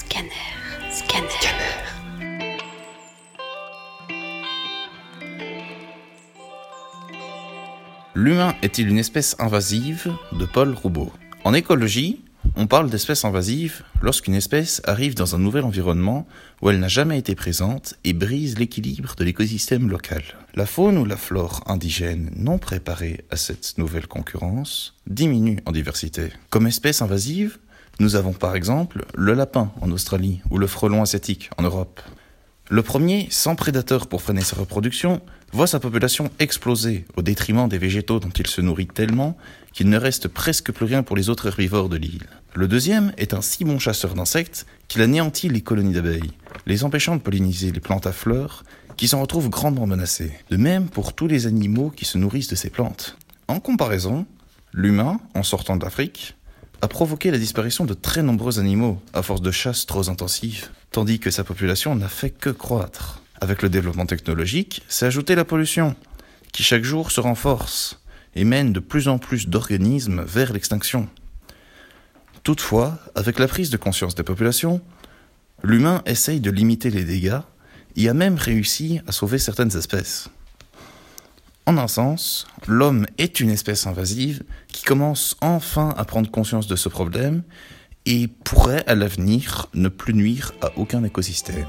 Scanner. Scanner. L'humain est-il une espèce invasive de Paul Roubaud? En écologie, on parle d'espèce invasive lorsqu'une espèce arrive dans un nouvel environnement où elle n'a jamais été présente et brise l'équilibre de l'écosystème local. La faune ou la flore indigène non préparée à cette nouvelle concurrence diminue en diversité. Comme espèce invasive, nous avons par exemple le lapin en Australie ou le frelon asiatique en Europe. Le premier, sans prédateur pour freiner sa reproduction, voit sa population exploser au détriment des végétaux dont il se nourrit tellement qu'il ne reste presque plus rien pour les autres herbivores de l'île. Le deuxième est un si bon chasseur d'insectes qu'il anéantit les colonies d'abeilles, les empêchant de polliniser les plantes à fleurs qui s'en retrouvent grandement menacées. De même pour tous les animaux qui se nourrissent de ces plantes. En comparaison, l'humain, en sortant d'Afrique, a provoqué la disparition de très nombreux animaux à force de chasse trop intensive, tandis que sa population n'a fait que croître. Avec le développement technologique, s'est ajoutée la pollution, qui chaque jour se renforce et mène de plus en plus d'organismes vers l'extinction. Toutefois, avec la prise de conscience des populations, l'humain essaye de limiter les dégâts et a même réussi à sauver certaines espèces. En un sens, l'homme est une espèce invasive qui commence enfin à prendre conscience de ce problème et pourrait à l'avenir ne plus nuire à aucun écosystème.